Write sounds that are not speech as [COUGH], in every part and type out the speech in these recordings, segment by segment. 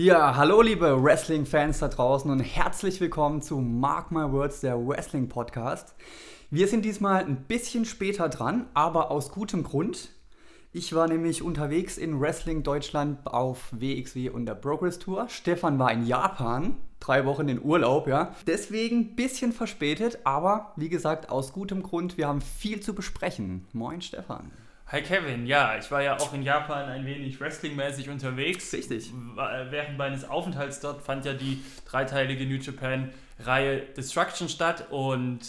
Ja, hallo liebe Wrestling-Fans da draußen und herzlich willkommen zu Mark My Words, der Wrestling-Podcast. Wir sind diesmal ein bisschen später dran, aber aus gutem Grund. Ich war nämlich unterwegs in Wrestling Deutschland auf WXW und der Progress Tour. Stefan war in Japan, drei Wochen in Urlaub, ja. Deswegen ein bisschen verspätet, aber wie gesagt, aus gutem Grund. Wir haben viel zu besprechen. Moin Stefan. Hi Kevin, ja, ich war ja auch in Japan ein wenig wrestlingmäßig unterwegs. Richtig. Während meines Aufenthalts dort fand ja die dreiteilige New Japan-Reihe Destruction statt und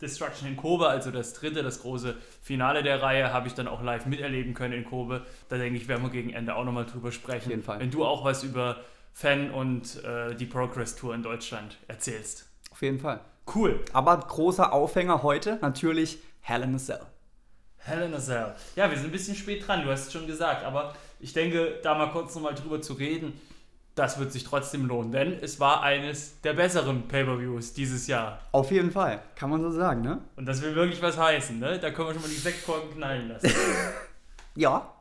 Destruction in Kobe, also das dritte, das große Finale der Reihe, habe ich dann auch live miterleben können in Kobe. Da denke ich, werden wir gegen Ende auch nochmal drüber sprechen. Auf jeden Fall. Wenn du auch was über Fan und äh, die Progress Tour in Deutschland erzählst. Auf jeden Fall. Cool. Aber großer Aufhänger heute natürlich Hell in a Cell. Hell in a Cell. Ja, wir sind ein bisschen spät dran, du hast es schon gesagt, aber ich denke, da mal kurz nochmal drüber zu reden, das wird sich trotzdem lohnen, denn es war eines der besseren Pay-Per-Views dieses Jahr. Auf jeden Fall, kann man so sagen, ne? Und das will wirklich was heißen, ne? Da können wir schon mal die Sektkorken knallen lassen. [LAUGHS] ja.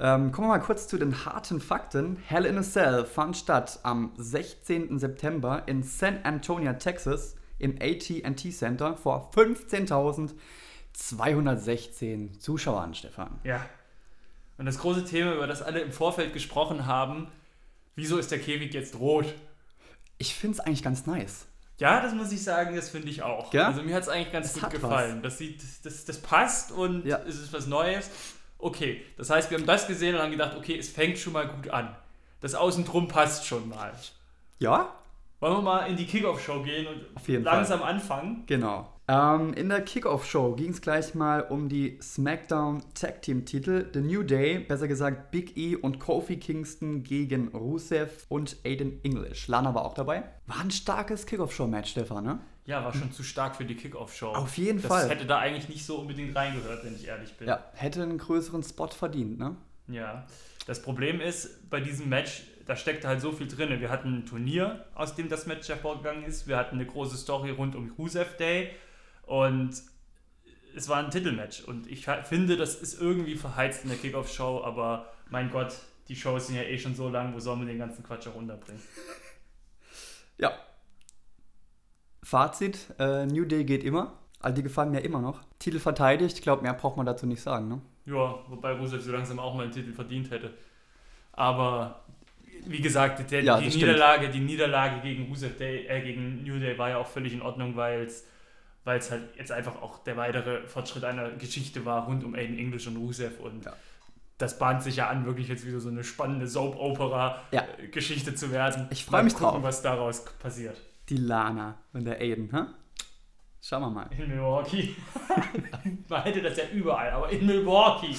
ähm, kommen wir mal kurz zu den harten Fakten. Hell in a Cell fand statt am 16. September in San Antonio, Texas, im AT&T Center vor 15.216 Zuschauern, Stefan. Ja. Und das große Thema, über das alle im Vorfeld gesprochen haben, wieso ist der Käfig jetzt rot? Ich finde es eigentlich ganz nice. Ja, das muss ich sagen, das finde ich auch. Ja? Also mir hat es eigentlich ganz Das gut gefallen. Das, sieht, das, das passt und Ja. es ist was Neues. Okay, das heißt, wir haben das gesehen und haben gedacht, okay, es fängt schon mal gut an. Das Außendrum passt schon mal. Ja? Wollen wir mal in die Kickoff-Show gehen und langsam anfangen? Genau. Ähm, in der Kickoff-Show ging es gleich mal um die SmackDown Tag Team Titel. The New Day, besser gesagt Big E und Kofi Kingston gegen Rusev und Aiden English. Lana war auch dabei. War ein starkes Kickoff-Show-Match, Stefan, ne? Ja, war schon zu stark für die Kickoff-Show. Auf jeden das Fall. hätte da eigentlich nicht so unbedingt reingehört, wenn ich ehrlich bin. Ja, hätte einen größeren Spot verdient, ne? Ja, das Problem ist, bei diesem Match, da steckt halt so viel drin. Wir hatten ein Turnier, aus dem das Match hervorgegangen ist. Wir hatten eine große Story rund um Rusev Day und es war ein Titelmatch. Und ich finde, das ist irgendwie verheizt in der Kickoff-Show, aber mein Gott, die Shows sind ja eh schon so lang, wo sollen wir den ganzen Quatsch auch unterbringen? Ja. Fazit, äh, New Day geht immer. Also die gefallen mir immer noch. Titel verteidigt, ich glaube, mehr braucht man dazu nicht sagen, ne? Ja, wobei Rusev so langsam auch mal einen Titel verdient hätte. Aber wie gesagt, der, Ja, die, stimmt. Niederlage, die Niederlage gegen Rusev Day, äh, gegen New Day war ja auch völlig in Ordnung, weil es weil es halt jetzt einfach auch der weitere Fortschritt einer Geschichte war rund um Aiden English und Rusev und Ja. das bahnt sich ja an, wirklich jetzt wieder so eine spannende Ja. Soap-Opera-Geschichte zu werden. Ich freu Mal mich gucken, drauf. was daraus passiert. Die Lana und der Aiden, hä? Schauen wir mal. In Milwaukee. [LAUGHS] Man hätte das ja überall, aber in Milwaukee.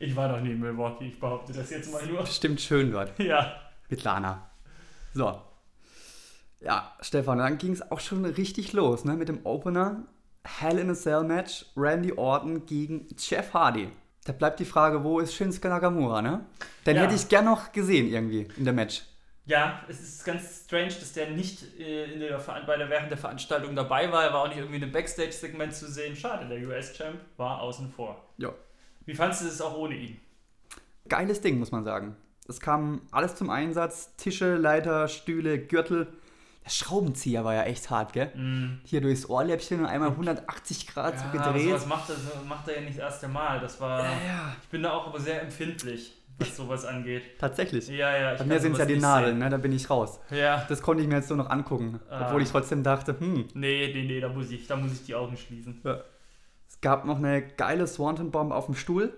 Ich war noch nie in Milwaukee, ich behaupte das jetzt mal nur. Bestimmt schön dort. Ja. mit Lana. So. Ja, Stefan, dann ging es auch schon richtig los, ne? Mit dem Opener Hell in a Cell Match, Randy Orton gegen Jeff Hardy. Da bleibt die Frage, wo ist Shinsuke Nakamura, ne? Den Ja. hätte ich gern noch gesehen irgendwie in der Match. Ja, es ist ganz strange, dass der nicht äh, in der, bei der, während der Veranstaltung dabei war. Er war auch nicht irgendwie in einem Backstage-Segment zu sehen. Schade, der US-Champ war außen vor. Ja. Wie fandest du es auch ohne ihn? Geiles Ding, muss man sagen. Es kam alles zum Einsatz. Tische, Leiter, Stühle, Gürtel. Der Schraubenzieher war ja echt hart, gell? Hier durchs Ohrläppchen und einmal 180 Grad so Ja, gedreht. sowas macht er, so macht er ja nicht das erste Mal. Das war. ja, Ich bin da auch aber sehr empfindlich, was sowas angeht. [LAUGHS] tatsächlich. Ja, ja. ich Bei mir sind es ja die Nadeln, ne? da bin ich raus. Ja. Das konnte ich mir jetzt nur noch angucken. Ah. Obwohl ich trotzdem dachte, hm. Nee, nee, nee, da muss ich, da muss ich die Augen schließen. Es gab noch eine geile Swanton Bomb auf dem Stuhl.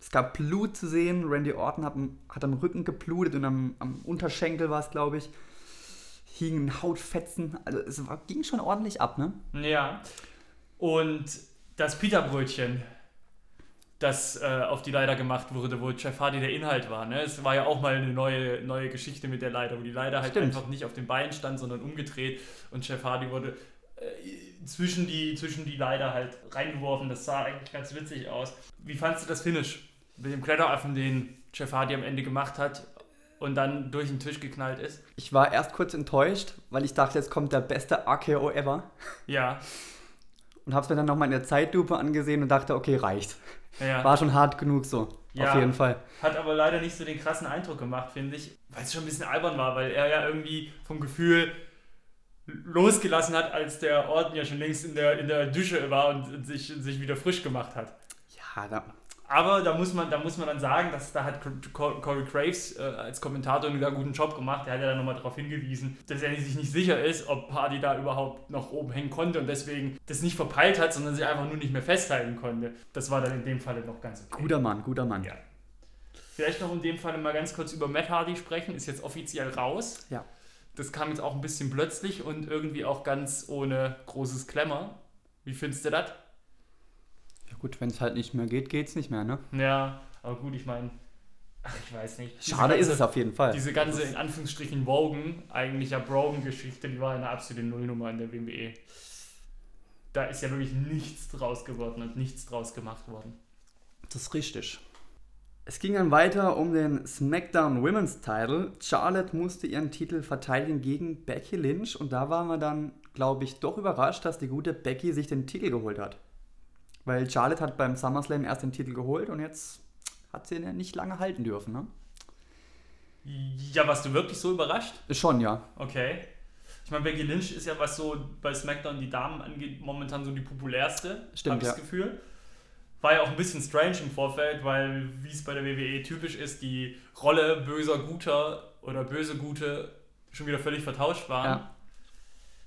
Es gab Blut zu sehen. Randy Orton hat, am- hat am Rücken geblutet und am, am Unterschenkel war es, glaube ich. Hingen Hautfetzen. Also es war, ging schon ordentlich ab, ne? Ja. Und das Pita-Brötchen, das äh, auf die Leiter gemacht wurde, wo Jeff Hardy der Inhalt war. Ne? Es war ja auch mal eine neue, neue Geschichte mit der Leiter, wo die Leiter halt Stimmt. einfach nicht auf den Beinen stand, sondern umgedreht und Jeff Hardy wurde äh, zwischen, die, zwischen die Leiter halt reingeworfen. Das sah eigentlich ganz witzig aus. Wie fandst du das Finish mit dem Kletteraffen, den Jeff Hardy am Ende gemacht hat und dann durch den Tisch geknallt ist? Ich war erst kurz enttäuscht, weil ich dachte, jetzt kommt der beste RKO ever. Ja, und habe es mir dann nochmal in der Zeitlupe angesehen und dachte, okay, reicht. Ja. War schon hart genug so. Ja. Auf jeden Fall. Hat aber leider nicht so den krassen Eindruck gemacht, finde ich, weil es schon ein bisschen albern war, weil er ja irgendwie vom Gefühl losgelassen hat, als der Orden ja schon längst in der, in der Dusche war und, und sich, sich wieder frisch gemacht hat. Ja, da, Aber da muss man, da muss man dann sagen, dass da hat Corey Graves äh, als Kommentator einen sehr guten Job gemacht. Der hat ja dann nochmal darauf hingewiesen, dass er sich nicht sicher ist, ob Hardy da überhaupt noch oben hängen konnte und deswegen das nicht verpeilt hat, sondern sich einfach nur nicht mehr festhalten konnte. Das war dann in dem Falle noch ganz okay. guter Mann, guter Mann. Ja. Vielleicht noch in dem Falle mal ganz kurz über Matt Hardy sprechen. Ist jetzt offiziell raus. Ja. Das kam jetzt auch ein bisschen plötzlich und irgendwie auch ganz ohne großes Klemmer. Wie findest du das? Gut, wenn es halt nicht mehr geht, geht's nicht mehr, ne? Ja, aber gut, ich meine, ach, ich weiß nicht. Schade ist ganze- es auf jeden Fall. Diese ganze, in Anführungsstrichen, Wogan, eigentlich ja Brogan-Geschichte, die war eine absolute Nullnummer in der WWE. Da ist ja wirklich nichts draus geworden und nichts draus gemacht worden. Das ist richtig. Es ging dann weiter um den SmackDown Women's Title. Charlotte musste ihren Titel verteidigen gegen Becky Lynch und da waren wir dann, glaube ich, doch überrascht, dass die gute Becky sich den Titel geholt hat. Weil Charlotte hat beim SummerSlam erst den Titel geholt und jetzt hat sie ihn ja nicht lange halten dürfen, ne? Ja, warst du wirklich so überrascht? Schon, ja. Okay. Ich meine, Becky Lynch ist ja, was so bei SmackDown die Damen angeht, momentan so die populärste. Stimmt, hab ich ja. das Gefühl. War ja auch ein bisschen strange im Vorfeld, weil, wie es bei der WWE typisch ist, die Rolle böser Guter oder böse Gute schon wieder völlig vertauscht waren. Ja.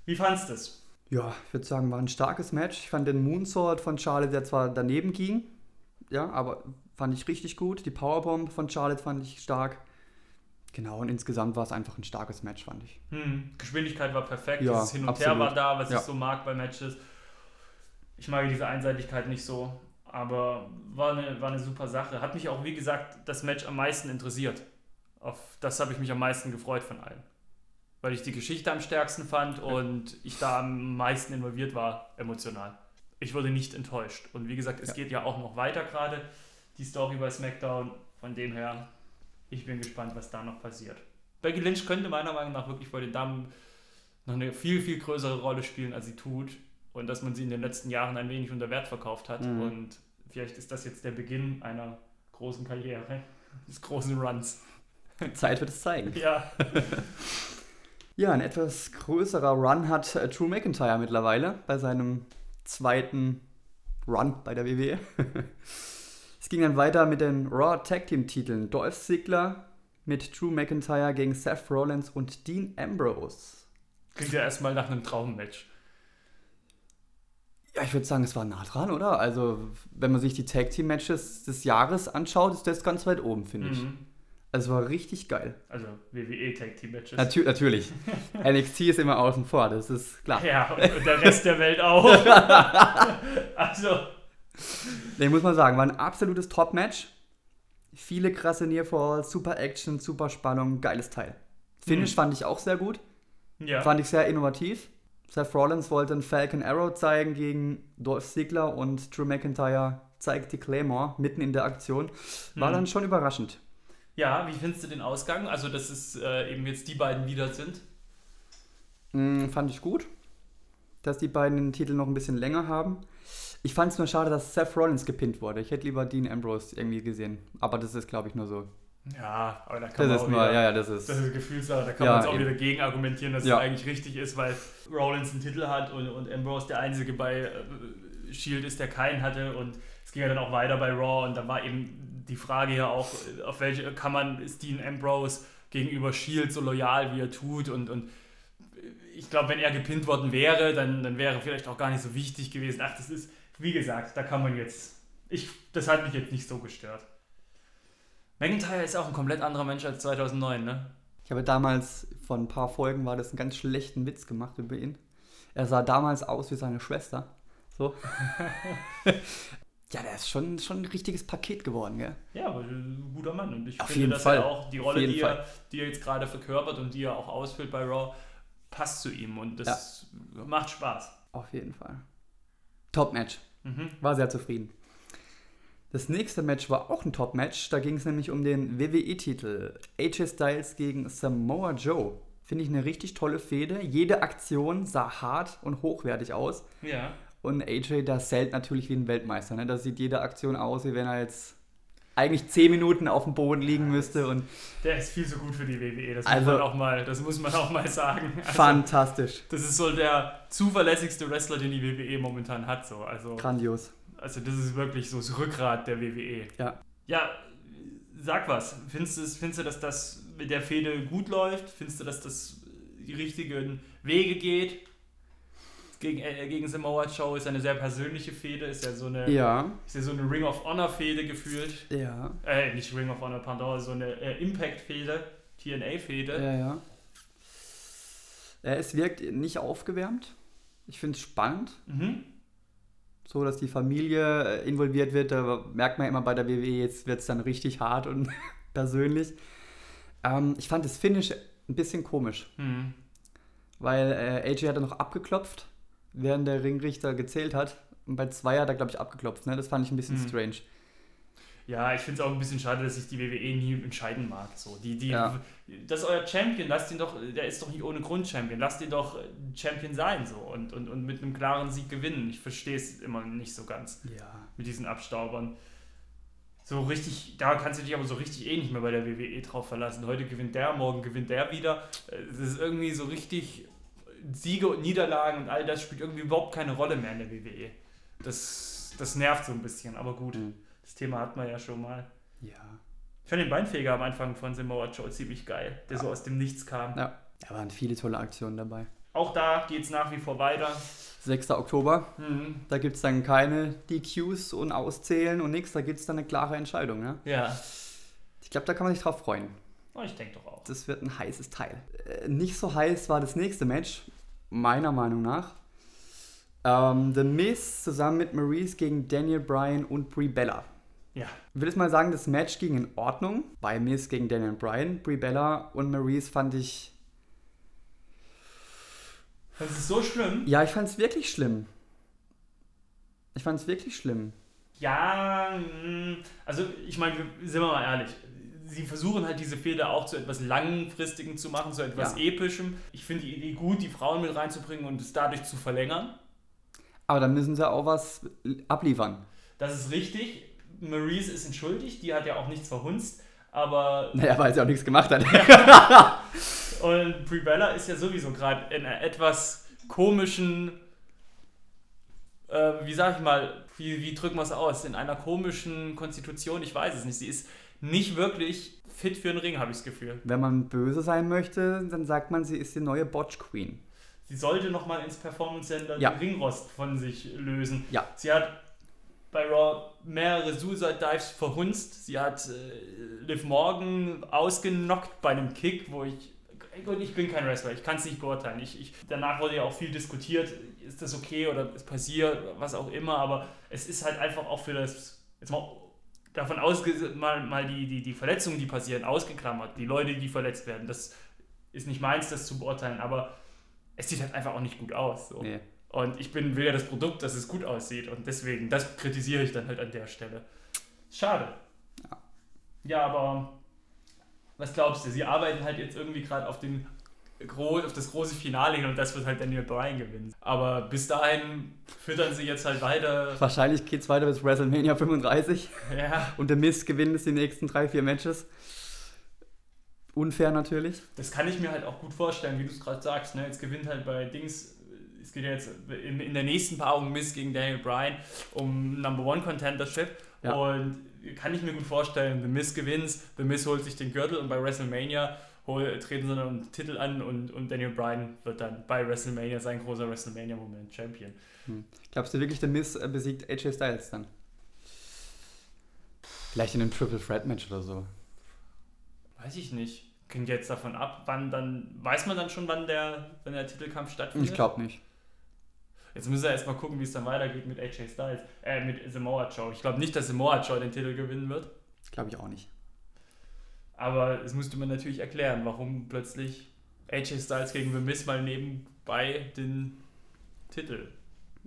Wie fandst du es? Ja, ich würde sagen, war ein starkes Match. Ich fand den Moonsault von Charlotte, der zwar daneben ging, ja, aber fand ich richtig gut. Die Powerbomb von Charlotte fand ich stark. Genau, und insgesamt war es einfach ein starkes Match, fand ich. Hm, Geschwindigkeit war perfekt, Ja, das Hin und Her absolut. war da, was Ja. ich so mag bei Matches. Ich mag diese Einseitigkeit nicht so, aber war eine, war eine super Sache. Hat mich auch, wie gesagt, das Match am meisten interessiert. Auf das habe ich mich am meisten gefreut von allen. Weil ich die Geschichte am stärksten fand und ich da am meisten involviert war, emotional. Ich wurde nicht enttäuscht. Und wie gesagt, es Ja. geht ja auch noch weiter gerade, die Story bei SmackDown. Von dem her, ich bin gespannt, was da noch passiert. Becky Lynch könnte meiner Meinung nach wirklich bei den Damen noch eine viel, viel größere Rolle spielen, als sie tut. Und dass man sie in den letzten Jahren ein wenig unter Wert verkauft hat. Mhm. Und vielleicht ist das jetzt der Beginn einer großen Karriere, des großen Runs. Zeit wird es zeigen. Ja, [LAUGHS] Ja, ein etwas größerer Run hat äh, Drew McIntyre mittlerweile bei seinem zweiten Run bei der WWE. [LAUGHS] es ging dann weiter mit den Raw Tag Team Titeln. Dolph Ziggler mit Drew McIntyre gegen Seth Rollins und Dean Ambrose. klingt ja erstmal nach einem Traummatch. Ja, ich würde sagen, es war nah dran, oder? Also, wenn man sich die Tag Team Matches des Jahres anschaut, ist das ganz weit oben, finde ich. Mhm. Also, es war richtig geil. Also WWE Tag Team Matches. Natür natürlich. [LAUGHS] NXT ist immer außen vor, das ist klar. Ja, und der Rest der Welt auch. [LAUGHS] also, Nee, muss man sagen, war ein absolutes Top-Match. Viele krasse Nearfalls, super Action, super Spannung, geiles Teil. Finish Hm. fand ich auch sehr gut. ja. Fand ich sehr innovativ. Seth Rollins wollte einen Falcon Arrow zeigen gegen Dolph Ziggler und Drew McIntyre zeigt die Claymore mitten in der Aktion. War Hm. dann schon überraschend. Ja, wie findest du den Ausgang? Also, dass es äh, eben jetzt die beiden wieder sind. Mm, fand ich gut, dass die beiden den Titel noch ein bisschen länger haben. Ich fand es nur schade, dass Seth Rollins gepinnt wurde. Ich hätte lieber Dean Ambrose irgendwie gesehen. Aber das ist, glaube ich, nur so. Ja, aber da kann Das man ist auch nur, wieder, ja, ja, das ist. Das ist Gefühlssache, da kann Ja, man jetzt auch eben. wieder gegen argumentieren, dass Ja. es eigentlich richtig ist, weil Rollins einen Titel hat und, und Ambrose der Einzige bei äh, Shield ist, der keinen hatte und es ging ja dann auch weiter bei Raw und da war eben die Frage ja auch, auf welche kann man, ist Dean Ambrose gegenüber Shield so loyal, wie er tut und, und ich glaube, wenn er gepinnt worden wäre, dann, dann wäre vielleicht auch gar nicht so wichtig gewesen. Ach, das ist, wie gesagt, da kann man jetzt, ich, das hat mich jetzt nicht so gestört. McIntyre ist auch ein komplett anderer Mensch als 2009, ne? Ich habe damals, vor ein paar Folgen war das einen ganz schlechten Witz gemacht über ihn. Er sah damals aus wie seine Schwester. So. [LAUGHS] ja, der ist schon, schon ein richtiges Paket geworden, gell? Ja, aber ein guter Mann. Und ich Auf finde, dass Fall. er auch die Rolle, die er, die er jetzt gerade verkörpert und die er auch ausfüllt bei Raw, passt zu ihm. Und das macht Spaß. Auf jeden Fall. Top-Match. Mhm. War sehr zufrieden. Das nächste Match war auch ein Top-Match. Da ging es nämlich um den WWE-Titel. AJ Styles gegen Samoa Joe. Finde ich eine richtig tolle Fehde. Jede Aktion sah hart und hochwertig aus. Ja. Und AJ, der zählt natürlich wie ein Weltmeister. Ne? Da sieht jede Aktion aus, wie wenn er jetzt eigentlich 10 Minuten auf dem Boden liegen müsste. Und Der ist viel zu gut für die WWE, das, Also- muss, man auch mal, das muss man auch mal sagen. [LAUGHS] Also, fantastisch. das ist so der zuverlässigste Wrestler, den die WWE momentan hat. So. Also, Grandios. also das ist wirklich so das Rückgrat der WWE. Ja. Ja, sag was. Findest du, es- findest du, dass das mit der Fehde gut läuft? Findest du, dass das die richtigen Wege geht? Gegen, äh, gegen Samoa Joe ist eine sehr persönliche Fehde, ist ja so eine, Ja, ist ja so eine Ring of Honor Fehde gefühlt. ja, Äh, nicht Ring of Honor, pardon, so eine äh, Impact Fehde, TNA Fehde. ja, ja. Äh, Es wirkt nicht aufgewärmt. Ich finde es spannend, Mhm. so dass die Familie äh, involviert wird. Da merkt man immer bei der WWE, jetzt wird es dann richtig hart und [LAUGHS] persönlich. Ähm, ich fand das Finish ein bisschen komisch, Mhm. weil äh, AJ hat dann noch abgeklopft, während der Ringrichter gezählt hat. Und bei zwei hat er, glaube ich, abgeklopft. Ne? Das fand ich ein bisschen Mhm. strange. Ja, ich finde es auch ein bisschen schade, dass sich die WWE nie entscheiden mag. So, die, die, Ja. Das ist euer Champion, lasst ihn doch, der ist doch nicht ohne Grund Champion, lasst ihn doch Champion sein so und, und, und mit einem klaren Sieg gewinnen. Ich verstehe es immer nicht so ganz Ja. mit diesen Abstaubern. So richtig, da kannst du dich aber so richtig eh nicht mehr bei der WWE drauf verlassen. Heute gewinnt der, morgen gewinnt der wieder. Es ist irgendwie so richtig Siege und Niederlagen und all das spielt irgendwie überhaupt keine Rolle mehr in der WWE. Das, das nervt so ein bisschen, aber gut. Mhm. Das Thema hatten wir ja schon mal. Ja. Ich fand den Beinfeger am Anfang von Samoa Joe ziemlich geil, der so aus dem Nichts kam. Ja. Da waren viele tolle Aktionen dabei. Auch da geht es nach wie vor weiter. 6. Oktober, Mhm. da gibt es dann keine DQs und Auszählen und nichts. Da gibt es dann eine klare Entscheidung. Ne? Ja, Ich glaube, da kann man sich drauf freuen. oh, ich denke doch auch. Das wird ein heißes Teil. Äh, nicht so heiß war das nächste Match, meiner Meinung nach. Ähm, The Miz zusammen mit Maurice gegen Daniel Bryan und Brie Bella. Ja, Ich will jetzt mal sagen, das Match ging in Ordnung. Bei Miz gegen Daniel Bryan, Brie Bella und Maurice fand ich. das ist so schlimm. Ja, ich fand es wirklich schlimm. Ich fand es wirklich schlimm. Ja, mh, also ich meine, sind wir mal ehrlich. Sie versuchen halt diese Fehler auch zu etwas Langfristigem zu machen, zu etwas Ja. Epischem. Ich finde die Idee gut, die Frauen mit reinzubringen und es dadurch zu verlängern. Aber dann müssen sie auch was abliefern. Das ist richtig. Maurice ist entschuldigt, die hat ja auch nichts verhunzt. Aber Naja, weil sie auch nichts gemacht hat. [LAUGHS] Und Brie Bella ist ja sowieso gerade in einer etwas komischen, äh, wie sag ich mal, wie, wie drücken wir es aus, in einer komischen Konstitution, ich weiß es nicht. Sie ist nicht wirklich fit für den Ring, habe ich das Gefühl. Wenn man böse sein möchte, dann sagt man, sie ist die neue Botch Queen. Sie sollte nochmal ins Performance Center Ja. den Ringrost von sich lösen. Ja. Sie hat bei Raw mehrere Suicide Dives verhunzt. Sie hat äh, Liv Morgan ausgenockt bei einem Kick, wo ich. Gut, ich bin kein Wrestler, ich kann es nicht beurteilen. Ich, ich, danach wurde ja auch viel diskutiert, ist das okay oder ist passiert, was auch immer, aber es ist halt einfach auch für das, jetzt mal davon ausge mal, mal die, die, die Verletzungen, die passieren, ausgeklammert, die Leute, die verletzt werden, das ist nicht meins, das zu beurteilen, aber es sieht halt einfach auch nicht gut aus. So. Nee. Und ich bin, will ja das Produkt, dass es gut aussieht. Und deswegen, das kritisiere ich dann halt an der Stelle. Schade. Ja. Ja, aber was glaubst du? Sie arbeiten halt jetzt irgendwie gerade auf, den gro- auf das große Finale hin und das wird halt Daniel Bryan gewinnen. Aber bis dahin füttern sie jetzt halt weiter. Wahrscheinlich geht es weiter bis WrestleMania 35 Ja, und der Miz gewinnt es die nächsten drei, vier Matches. Unfair natürlich. das kann ich mir halt auch gut vorstellen, wie du es gerade sagst. Ne? Jetzt gewinnt halt bei Dings, es geht ja jetzt in, in der nächsten Paarung Miss gegen Daniel Bryan um Number One Contendership. Ja. Und kann ich mir gut vorstellen, The Miz gewinnt, The Miz holt sich den Gürtel und bei WrestleMania treten sie dann einen Titel an und, und Daniel Bryan wird dann bei WrestleMania sein großer WrestleMania-Moment Champion. Glaubst du wirklich, der äh, besiegt AJ Styles dann? Vielleicht in einem Triple Threat Match oder so. Weiß ich nicht. Hängt jetzt davon ab, wann dann, weiß man dann schon, wann der, wann der Titelkampf stattfindet? Ich glaube nicht. Jetzt müssen wir erstmal gucken, wie es dann weitergeht mit AJ Styles, äh, mit Samoa Joe. Ich glaube nicht, dass Samoa Joe den Titel gewinnen wird, Glaube ich auch nicht. Aber es musste man natürlich erklären, warum plötzlich AJ Styles gegen The Miz mal nebenbei den Titel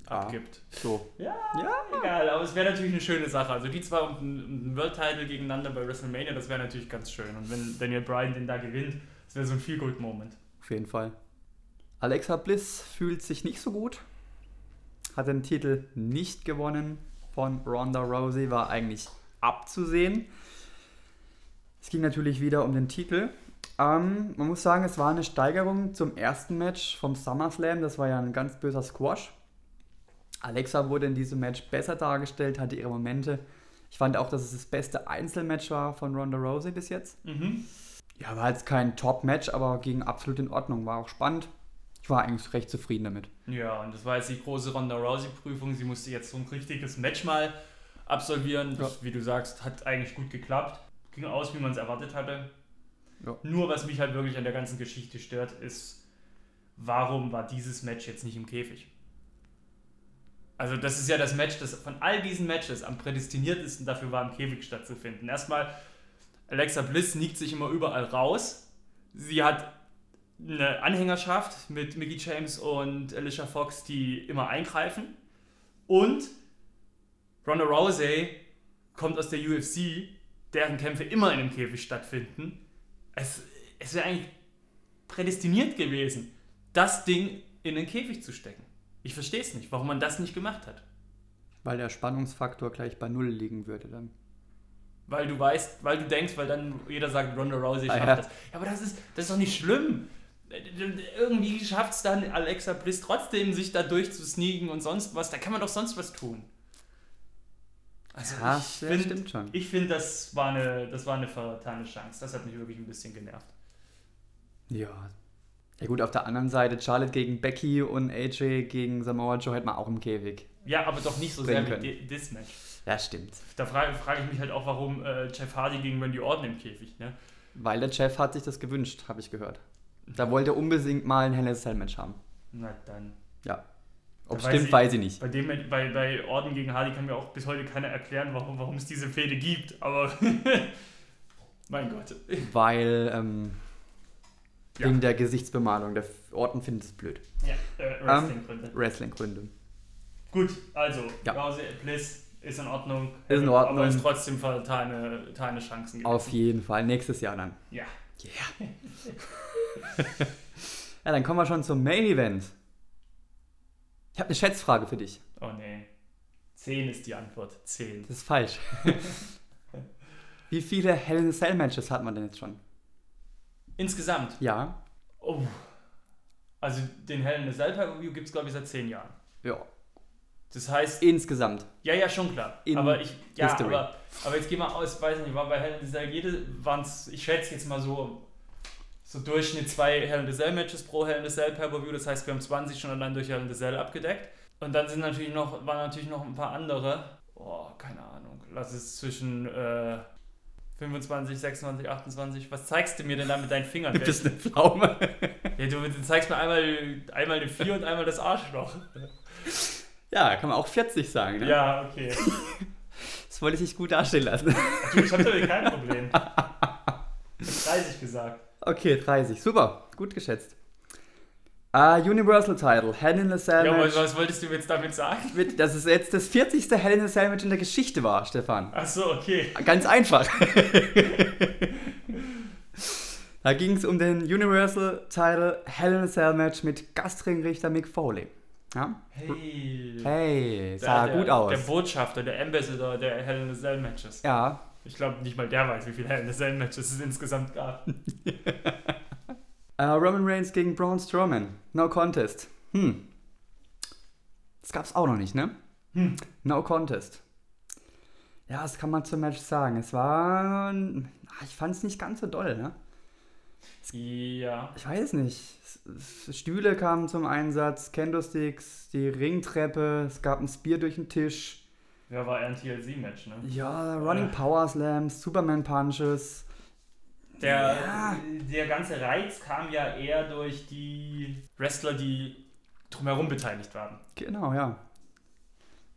Ah. abgibt. So. Ja, Ja. egal, aber es wäre natürlich eine schöne Sache. Also die zwei um den, um den World Title gegeneinander bei WrestleMania, das wäre natürlich ganz schön. Und wenn Daniel Bryan den da gewinnt, das wäre so ein Feel-Good-Moment. Auf jeden Fall. Alexa Bliss fühlt sich nicht so gut. hat den Titel nicht gewonnen von Ronda Rousey, war eigentlich abzusehen. Es ging natürlich wieder um den Titel. Ähm, man muss sagen, es war eine Steigerung zum ersten Match vom SummerSlam. Das war ja ein ganz böser Squash. Alexa wurde in diesem Match besser dargestellt, hatte ihre Momente. Ich fand auch, dass es das beste Einzelmatch war von Ronda Rousey bis jetzt. Mhm. Ja, war jetzt kein Top-Match, aber ging absolut in Ordnung. War auch spannend. Ich war eigentlich recht zufrieden damit. Ja, und das war jetzt die große Ronda Rousey-Prüfung. Sie musste jetzt so ein richtiges Match mal absolvieren. Das, Ja. wie du sagst, hat eigentlich gut geklappt. Ging aus, wie man es erwartet hatte. Ja. Nur was mich halt wirklich an der ganzen Geschichte stört, ist, warum war dieses Match jetzt nicht im Käfig? Also das ist ja das Match, das von all diesen Matches am prädestiniertesten dafür war, im Käfig stattzufinden. Erstmal, Alexa Bliss sneakt sich immer überall raus. Sie hat eine Anhängerschaft mit Mickey James und Alicia Fox, die immer eingreifen. Und Ronda Rousey kommt aus der UFC, deren Kämpfe immer in einem Käfig stattfinden. Es, es wäre eigentlich prädestiniert gewesen, das Ding in den Käfig zu stecken. Ich verstehe es nicht, warum man das nicht gemacht hat. Weil der Spannungsfaktor gleich bei Null liegen würde dann. Weil du weißt, weil du denkst, weil dann jeder sagt, Ronda Rousey Ah, schafft ja. das. Ja, aber das ist, das ist doch nicht schlimm. Irgendwie schafft es dann Alexa Bliss trotzdem, sich da durchzusneaken und sonst was. Da kann man doch sonst was tun. Also Ja, ich ja, finde, stimmt schon. ich find, das, war eine, das war eine vertane Chance. Das hat mich wirklich ein bisschen genervt. Ja. Ja gut, auf der anderen Seite Charlotte gegen Becky und AJ gegen Samoa Joe hätte man auch im Käfig. Ja, aber doch nicht so sehr Bringen wie das Match. Ja, stimmt. Da frage frage ich mich halt auch, warum äh, Jeff Hardy gegen Randy Orton im Käfig. Ne? Weil der Chef hat sich das gewünscht, habe ich gehört. Da wollte er unbedingt mal ein helles Cell-Match haben. Na dann. Ja. Ob weiß stimmt, ich- weiß ich nicht. Bei, dem, bei, bei Orden gegen Hardy kann mir auch bis heute keiner erklären, warum, warum es diese Fehde gibt, aber [LAUGHS] mein Gott. Weil, ähm, Ja. wegen der Gesichtsbemalung. Der Orten findet es blöd. Ja, äh, Wrestling-Gründe. Wrestling-Gründe. Gut, also, Ja. Rousey, Bliss ist in Ordnung. Ist in Ordnung. Aber es ist trotzdem vertane, vertane Chancen. Auf gewesen. jeden Fall. Nächstes Jahr dann. Ja. Yeah. [LAUGHS] ja, dann kommen wir schon zum Main Event. Ich habe eine Schätzfrage für dich. Oh nee. 10 ist die Antwort. 10. Das ist falsch. [LAUGHS] Wie viele Hell in a Cell Matches hat man denn jetzt schon? Insgesamt. Ja. Oh. Also den Hell in a Cell Pay-Per-View gibt es, glaube ich, seit 10 Jahren. Ja. Das heißt, Insgesamt. Ja, ja, schon klar. In aber ich, ja, History. aber, aber jetzt geh mal aus, weiß nicht, war bei Hell in the Cell jede, waren es, ich schätze jetzt mal so, so Durchschnitt zwei Hell in the Cell Matches pro Hell in the Cell Pay-Per-View, das heißt, wir haben 20 schon allein durch Hell in the Cell abgedeckt. Und dann sind natürlich noch, waren natürlich noch ein paar andere, oh, keine Ahnung, lass es zwischen äh, 25, 26, 28, was zeigst du mir denn da mit deinen Fingern? Du bist eine Pflaume. ja, du, zeigst mir einmal, einmal eine 4 und einmal das Arschloch. Ja, kann man auch 40 sagen. Ne? Ja, okay. [LAUGHS] Das wollte ich nicht gut dastehen lassen. Du, ich hab damit kein Problem. Ich hab 30 gesagt. Okay, 30. Super. Gut geschätzt. Uh, Universal Title. Hell in a Cell Ja, was, was wolltest du jetzt damit sagen? Mit, dass es jetzt das 40. Hell in a Match in der Geschichte war, Stefan. Ach so, okay. Ganz einfach. [LAUGHS] da ging es um den Universal Title Hell in a Cell Match mit Gastringrichter Mick Foley. Ja? Hey. Hey, sah der, gut aus. Der Botschafter, der Ambassador der Hell in a Cell Matches. ja, Ich glaube, nicht mal der weiß, wie viele Hell in a Cell Matches es insgesamt gab. [LAUGHS] Äh, Roman Reigns gegen Braun Strowman. No Contest. Hm. Das gab's auch noch nicht, ne? Hm. No Contest. Ja, das kann man zum Match sagen. Es war. ah, Ich fand es nicht ganz so doll, ne? Ja. Ich weiß nicht. Stühle kamen zum Einsatz, Candlesticks, die Ringtreppe, es gab ein Spear durch den Tisch. Ja, war eher ein TLC-Match, ne? Ja, Running Äh. Power Slams, Superman Punches. Der, Ja. der ganze Reiz kam ja eher durch die Wrestler, die drumherum beteiligt waren. Genau, ja.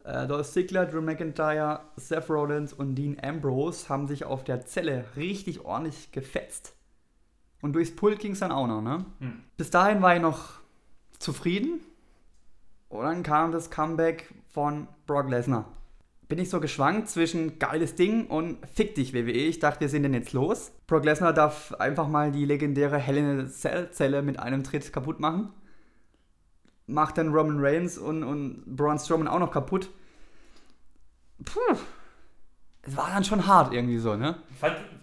Äh, Dolph Ziggler, Drew McIntyre, Seth Rollins und Dean Ambrose haben sich auf der Zelle richtig ordentlich gefetzt. Und durchs Pult ging es dann auch noch, ne? Hm. Bis dahin war ich noch zufrieden. Und dann kam das Comeback von Brock Lesnar. Bin ich so geschwankt zwischen geiles Ding und fick dich WWE. Ich dachte, wir sind denn jetzt los. Brock Lesnar darf einfach mal die legendäre Hell in a Cell Zelle mit einem Tritt kaputt machen. macht dann Roman Reigns und, und Braun Strowman auch noch kaputt. Puh. Es war dann schon hart irgendwie so, ne?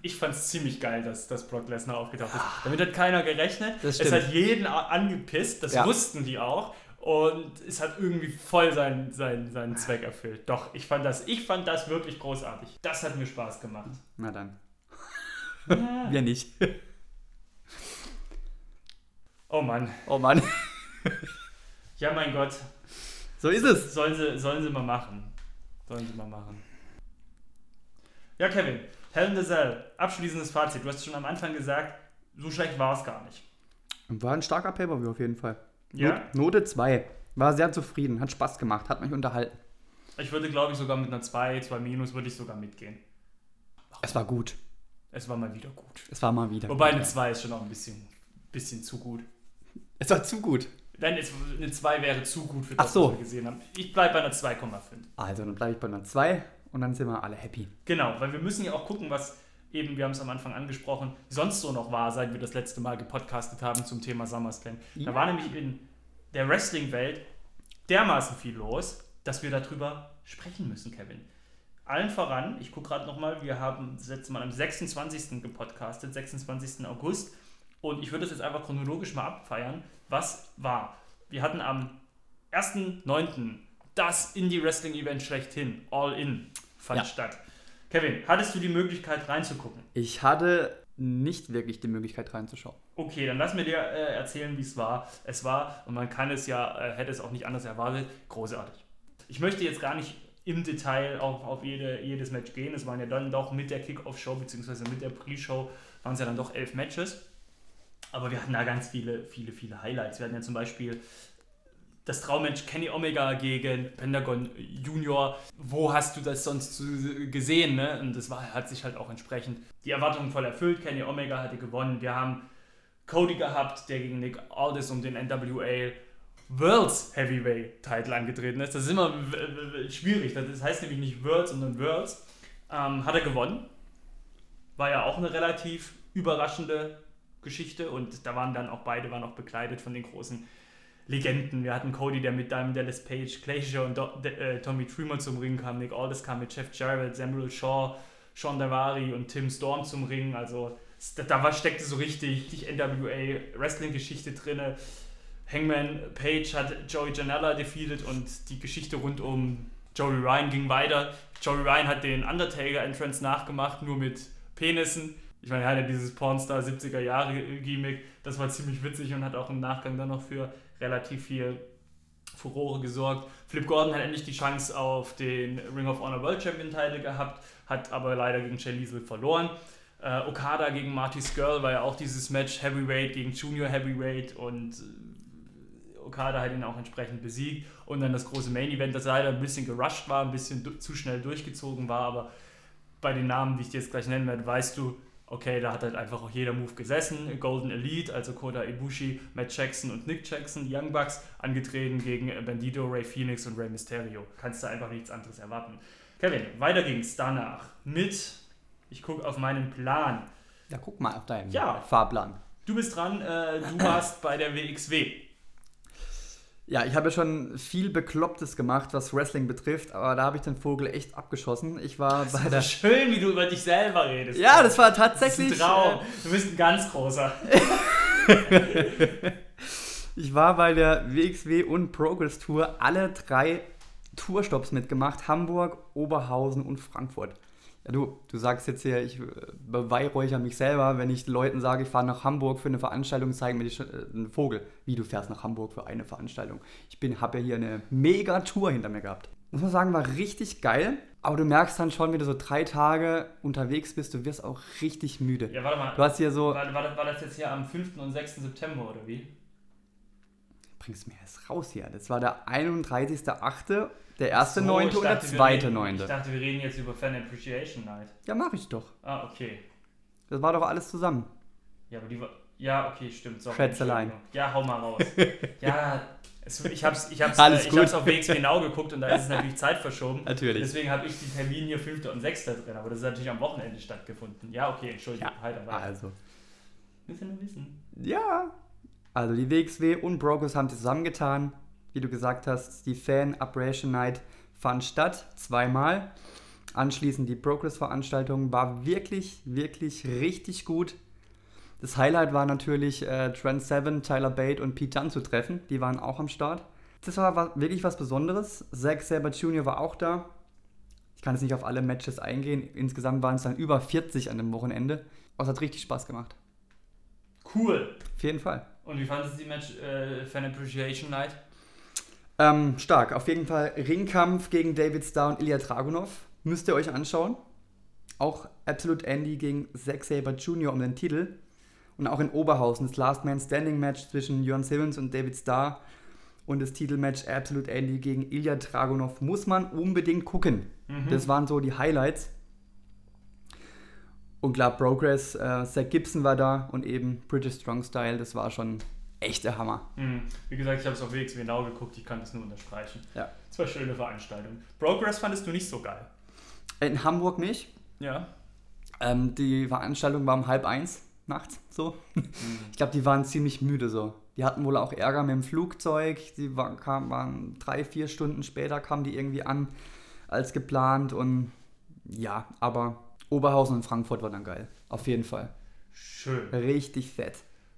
Ich fand es ziemlich geil, dass, dass Brock Lesnar aufgetaucht ist. Damit hat keiner gerechnet. Es hat jeden angepisst, das Ja. wussten die auch. Und es hat irgendwie voll seinen, seinen, seinen Zweck erfüllt. Doch, ich fand, das, ich fand das wirklich großartig. Das hat mir Spaß gemacht. Na dann. Ja. [LAUGHS] Wir nicht. Oh Mann. Oh Mann. Ja, mein Gott. So ist es. Sollen sie, sollen sie mal machen. Sollen sie mal machen. Ja, Kevin. In the Cell. Abschließendes Fazit. Du hast schon am Anfang gesagt, so schlecht war es gar nicht. War ein starker Pay-Per-View auf jeden Fall. Ja? Not- Note 2. War sehr zufrieden, hat Spaß gemacht, hat mich unterhalten. Ich würde, glaube ich, sogar mit einer 2, 2 Minus würde ich sogar mitgehen. Es war gut. Es war mal wieder gut. Es war mal wieder. Wobei gut. eine 2 ist schon auch ein bisschen, bisschen zu gut. Es war zu gut. Nein, es, eine 2 wäre zu gut für das, so. was wir gesehen haben. Ich bleibe bei einer 2,5. Also, dann bleibe ich bei einer 2 und dann sind wir alle happy. Genau, weil wir müssen ja auch gucken, was eben, wir haben es am Anfang angesprochen, sonst so noch war, seit wir das letzte Mal gepodcastet haben zum Thema SummerSlam. Ja. Da war nämlich in der Wrestling-Welt dermaßen viel los, dass wir darüber sprechen müssen, Kevin. Allen voran, ich gucke gerade nochmal, wir haben das letzte Mal am 26. gepodcastet, 26. August. Und ich würde das jetzt einfach chronologisch mal abfeiern. Was war? Wir hatten am 1.9. das Indie-Wrestling-Event schlechthin, All In, fand Ja. statt. Kevin, hattest du die Möglichkeit reinzugucken? Ich hatte nicht wirklich die Möglichkeit reinzuschauen. Okay, dann lass mir dir äh, erzählen, wie es war. Es war, und man kann es ja, äh, hätte es auch nicht anders erwartet, großartig. Ich möchte jetzt gar nicht im Detail auf, auf jede, jedes Match gehen. Es waren ja dann doch mit der Kickoff-Show beziehungsweise mit der Pre-Show waren es ja dann doch elf Matches. Aber wir hatten da ganz viele, viele, viele Highlights. Wir hatten ja zum Beispiel das Traummatch Kenny Omega gegen Pentagon Junior. Wo hast du das sonst gesehen? Ne? Und das war, hat sich halt auch entsprechend die Erwartungen voll erfüllt. Kenny Omega hatte gewonnen. Wir haben Cody gehabt, der gegen Nick Aldis um den NWA Worlds Heavyweight Title angetreten ist. Das ist immer schwierig. Das heißt nämlich nicht Worlds, sondern Worlds. Ähm, hat er gewonnen. War ja auch eine relativ überraschende Geschichte und da waren dann auch beide waren auch begleitet von den großen Legenden. Wir hatten Cody, der mit Diamond Dallas Page, Glacier und Do De äh, Tommy Dreamer zum Ring kam. Nick Aldis kam mit Jeff Jarrett, Samuel Shaw, Sean Davari und Tim Storm zum Ring. Also da, war, steckte so richtig die NWA Wrestling-Geschichte drin. Hangman Page hat Joey Janela defeated und die Geschichte rund um Joey Ryan ging weiter. Joey Ryan hat den Undertaker-Entrance nachgemacht, nur mit Penissen. Ich meine, er hat ja dieses Pornstar 70er Jahre Gimmick. Das war ziemlich witzig und hat auch im Nachgang dann noch für relativ viel Furore gesorgt. Flip Gordon hat endlich die Chance auf den Ring of Honor World Champion Title gehabt, hat aber leider gegen Jay Liesel verloren. Äh, Okada gegen Marty Skrull war ja auch dieses Match Heavyweight gegen Junior Heavyweight und äh, Okada hat ihn auch entsprechend besiegt. Und dann das große Main Event, das leider ein bisschen gerusht war, ein bisschen zu schnell durchgezogen war, aber bei den Namen, die ich dir jetzt gleich nennen werde, weißt du, okay, da hat halt einfach auch jeder Move gesessen. Golden Elite, also Kota Ibushi, Matt Jackson und Nick Jackson, die Young Bucks, angetreten gegen Bandito, Ray Phoenix und Rey Mysterio. Kannst du einfach nichts anderes erwarten. Kevin, weiter ging's danach mit, ich gucke auf meinen Plan. Ja, guck mal auf deinen Ja. Fahrplan. Du bist dran, äh, du warst bei der WXW. Ja, ich habe ja schon viel Beklopptes gemacht, was Wrestling betrifft, aber da habe ich den Vogel echt abgeschossen. Ich war bei So der. schön, wie du über dich selber redest. Ja, das war Das ist ein tatsächlich. Traum. äh, Du bist ein ganz großer. [LAUGHS] Ich war bei der WXW und Progress Tour alle drei Tourstops mitgemacht: Hamburg, Oberhausen und Frankfurt. Du, du sagst jetzt hier, ich äh, beweihräucher mich selber, wenn ich Leuten sage, ich fahre nach Hamburg für eine Veranstaltung, zeigen mir die, äh, einen Vogel. Wie du fährst nach Hamburg für eine Veranstaltung. Ich bin, habe ja hier eine mega Tour hinter mir gehabt. Muss man sagen, war richtig geil. Aber du merkst dann schon, wenn du so drei Tage unterwegs bist, du wirst auch richtig müde. Ja, warte mal. Du hast hier so, War, war, das, war das jetzt hier am 5. und 6. September oder wie? bringst mir erst raus hier. Das war der 31.8., der erste So, neunte ich und der dachte, wir zweite reden- neunte. Ich dachte, wir reden jetzt über Fan Appreciation Night. Ja, mach ich doch. Ah, okay. Das war doch alles zusammen. Ja, aber die war. Ja, okay, stimmt. Sorry, Schätzelein. Ja, hau mal raus. [LAUGHS] ja, es, ich hab's, ich hab's, Alles ich gut. hab's auf WXW genau geguckt und da ist es natürlich [LAUGHS] Zeit verschoben. Natürlich. Deswegen habe ich die Termine hier 5. und 6. drin, aber das ist natürlich am Wochenende stattgefunden. Ja, okay, Entschuldigung. Ja, Weiter, weiter. Also. Du nur wissen? Ja. Also die WXW und Brokers haben sich zusammengetan. Wie du gesagt hast, die Fan Operation Night fand statt, zweimal. Anschließend die Progress-Veranstaltung war wirklich, wirklich richtig gut. Das Highlight war natürlich äh, Trent Seven, Tyler Bate und Pete Dunne zu treffen. Die waren auch am Start. Das war wirklich was Besonderes. Zack Saber Jr. war auch da. Ich kann jetzt nicht auf alle Matches eingehen. Insgesamt waren es dann über 40 an dem Wochenende. Aber es hat richtig Spaß gemacht. Cool. Auf jeden Fall. Und wie fandest du die Match äh, Fan Appreciation Night? Ähm, stark. Auf jeden Fall Ringkampf gegen David Starr und Ilya Dragunov. Müsst ihr euch anschauen. Auch Absolute Andy gegen Zack Saber Jr. um den Titel. Und auch in Oberhausen das Last Man Standing Match zwischen Jörn Simmons und David Starr und das Titelmatch Absolute Andy gegen Ilya Dragunov muss man unbedingt gucken. Mhm. Das waren so die Highlights. Und klar, Progress, äh, Zach Gibson war da und eben British Strong Style, das war schon echt der Hammer. Mhm. Wie gesagt, ich habe es auf WXW Now geguckt, ich kann das nur unterstreichen. Ja. Eine schöne Veranstaltung. Progress fandest du nicht so geil? In Hamburg nicht. Ja. Ähm, die Veranstaltung war um halb eins nachts so. Mhm. [LAUGHS] Ich glaube, die waren ziemlich müde so. Die hatten wohl auch Ärger mit dem Flugzeug. Die war, kam, waren drei, vier Stunden später kamen die irgendwie an als geplant und ja, aber Oberhausen und Frankfurt war dann geil. Auf jeden Fall. Schön. Richtig fett.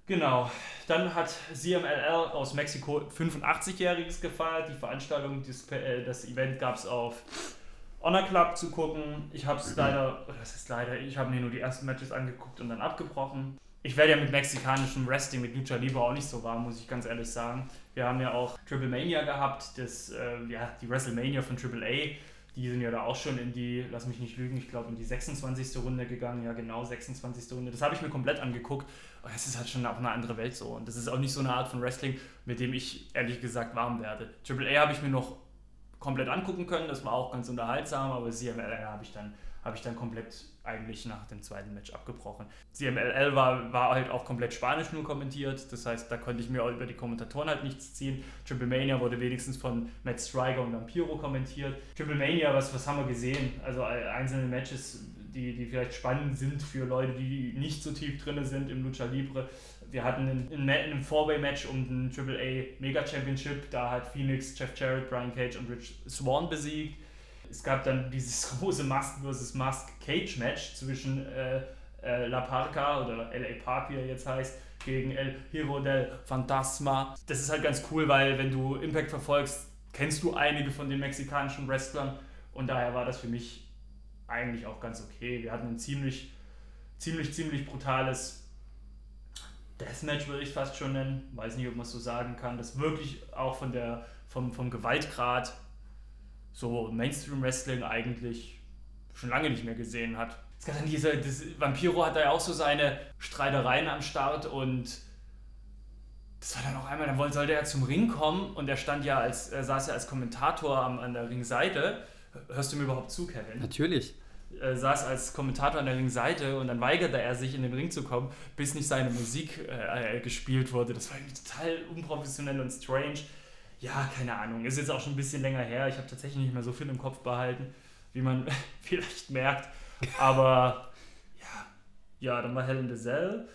Genau. Dann hat CMLL aus Mexiko 85-Jähriges gefeiert. Die Veranstaltung, das, äh, das Event gab es auf Honor Club zu gucken. Ich habe es leider, das ist leider, ich habe mir nur die ersten Matches angeguckt und dann abgebrochen. Ich werde ja mit mexikanischem Wrestling, mit Lucha Libre auch nicht so warm, muss ich ganz ehrlich sagen. Wir haben ja auch Triple Mania gehabt, das, äh, ja, die WrestleMania von Triple A. Die sind ja da auch schon in die, lass mich nicht lügen, ich glaube in die 26. Runde gegangen. Ja, genau, 26. Runde. Das habe ich mir komplett angeguckt. Und es ist halt schon auch eine andere Welt so. Und das ist auch nicht so eine Art von Wrestling, mit dem ich ehrlich gesagt warm werde. Triple A habe ich mir noch komplett angucken können. Das war auch ganz unterhaltsam, aber CMLL habe ich dann habe ich dann komplett eigentlich nach dem zweiten Match abgebrochen. CMLL war, war halt auch komplett Spanisch nur kommentiert, das heißt, da konnte ich mir auch über die Kommentatoren halt nichts ziehen. Triple Mania wurde wenigstens von Matt Striker und Vampiro kommentiert. Triple Mania, was, was haben wir gesehen? Also einzelne Matches, die, die vielleicht spannend sind für Leute, die nicht so tief drin sind im Lucha Libre wir hatten ein, ein Four-Way-Match um den AAA Mega Championship. Da hat Phoenix, Jeff Jarrett, Brian Cage und Rich Swan besiegt. Es gab dann dieses [LAUGHS] große Mask vs. Mask Cage Match zwischen äh, äh, La Parca oder LA Park, wie er jetzt heißt, gegen El Hero del Fantasma. Das ist halt ganz cool, weil wenn du Impact verfolgst, kennst du einige von den mexikanischen Wrestlern und daher war das für mich eigentlich auch ganz okay. Wir hatten ein ziemlich, ziemlich, ziemlich brutales Deathmatch würde ich fast schon nennen. Weiß nicht, ob man es so sagen kann. Das wirklich auch von der, vom, vom Gewaltgrad so Mainstream-Wrestling eigentlich schon lange nicht mehr gesehen hat. Es gab dann diese, das, Vampiro hat da ja auch so seine Streitereien am Start und das war dann auch einmal, dann sollte er zum Ring kommen und er stand ja als, er saß ja als Kommentator am, an der Ringseite. Hörst du mir überhaupt zu, Kevin? Natürlich äh, saß als Kommentator an der Ringseite und dann weigerte er sich in den Ring zu kommen, bis nicht seine Musik äh, gespielt wurde. Das war irgendwie total unprofessionell und strange. Ja, keine Ahnung. Ist jetzt auch schon ein bisschen länger her. Ich habe tatsächlich nicht mehr so viel im Kopf behalten, wie man [LAUGHS] vielleicht merkt. Aber ja, ja, dann war the Cell.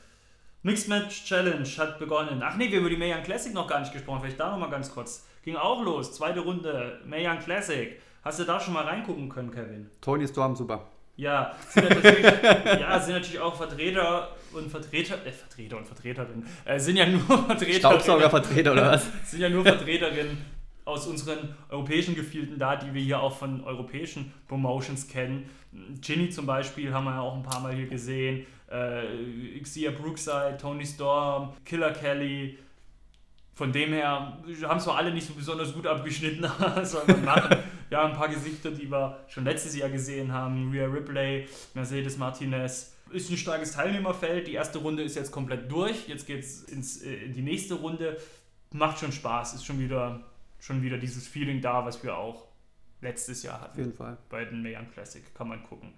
Mixed Match Challenge hat begonnen. Ach nee, wir haben über die Mayan Classic noch gar nicht gesprochen. Vielleicht da nochmal ganz kurz. Ging auch los. Zweite Runde. Mayan Classic. Hast du da schon mal reingucken können, Kevin? Tony Storm, super. Ja, sind natürlich, ja, sind natürlich auch Vertreter und Vertreter, äh, Vertreter und Vertreterinnen, äh, sind ja nur [LAUGHS] Vertreter. Staubsaugervertreter oder was? [LAUGHS] Sind ja nur Vertreterinnen aus unseren europäischen Gefilden da, die wir hier auch von europäischen Promotions kennen. Ginny zum Beispiel haben wir ja auch ein paar Mal hier gesehen. Äh, Xia Brookside, Tony Storm, Killer Kelly, von dem her haben zwar alle nicht so besonders gut abgeschnitten, [LAUGHS] sondern machen ja ein paar Gesichter, die wir schon letztes Jahr gesehen haben. Rhea Ripley, Mercedes Martinez. Ist ein starkes Teilnehmerfeld. Die erste Runde ist jetzt komplett durch. Jetzt geht es äh, in die nächste Runde. Macht schon Spaß. Ist schon wieder, schon wieder dieses Feeling da, was wir auch letztes Jahr hatten. Auf jeden Fall. Bei den Mayan Classic. Kann man gucken.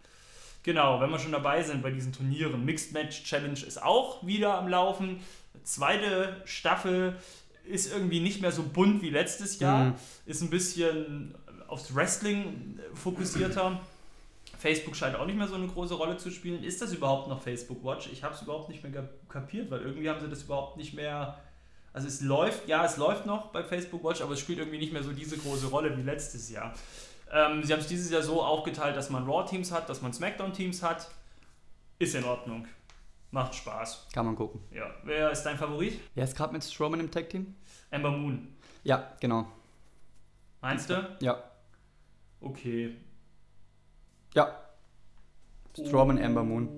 Genau, wenn wir schon dabei sind bei diesen Turnieren. Mixed Match Challenge ist auch wieder am Laufen. Zweite Staffel ist irgendwie nicht mehr so bunt wie letztes Jahr, mhm. ist ein bisschen aufs Wrestling fokussierter. Facebook scheint auch nicht mehr so eine große Rolle zu spielen. Ist das überhaupt noch Facebook Watch? Ich habe es überhaupt nicht mehr kapiert, weil irgendwie haben sie das überhaupt nicht mehr Also es läuft, ja, es läuft noch bei Facebook Watch, aber es spielt irgendwie nicht mehr so diese große Rolle wie letztes Jahr. Ähm, sie haben es dieses Jahr so aufgeteilt, dass man Raw-Teams hat, dass man Smackdown-Teams hat. Ist in Ordnung. Macht Spaß. Kann man gucken. Ja. Wer ist dein Favorit? Wer ist gerade mit Strowman im Tag-Team? Amber Moon. Ja, genau. Meinst du? Ja. Okay. Ja. Strowman, Amber Moon.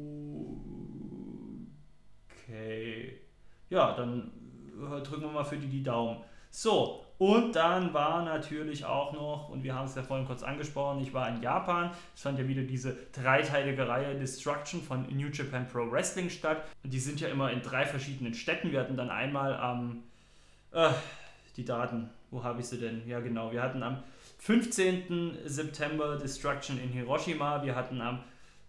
Okay. Ja, dann äh, drücken wir mal für die die Daumen. So, und dann war natürlich auch noch, und wir haben es ja vorhin kurz angesprochen, ich war in Japan. Es fand ja wieder diese dreiteilige Reihe Destruction von New Japan Pro Wrestling statt. Und die sind ja immer in drei verschiedenen Städten. Wir hatten dann einmal am, äh, die Daten, wo habe ich sie denn? Ja, genau, wir hatten am 15. September Destruction in Hiroshima, wir hatten am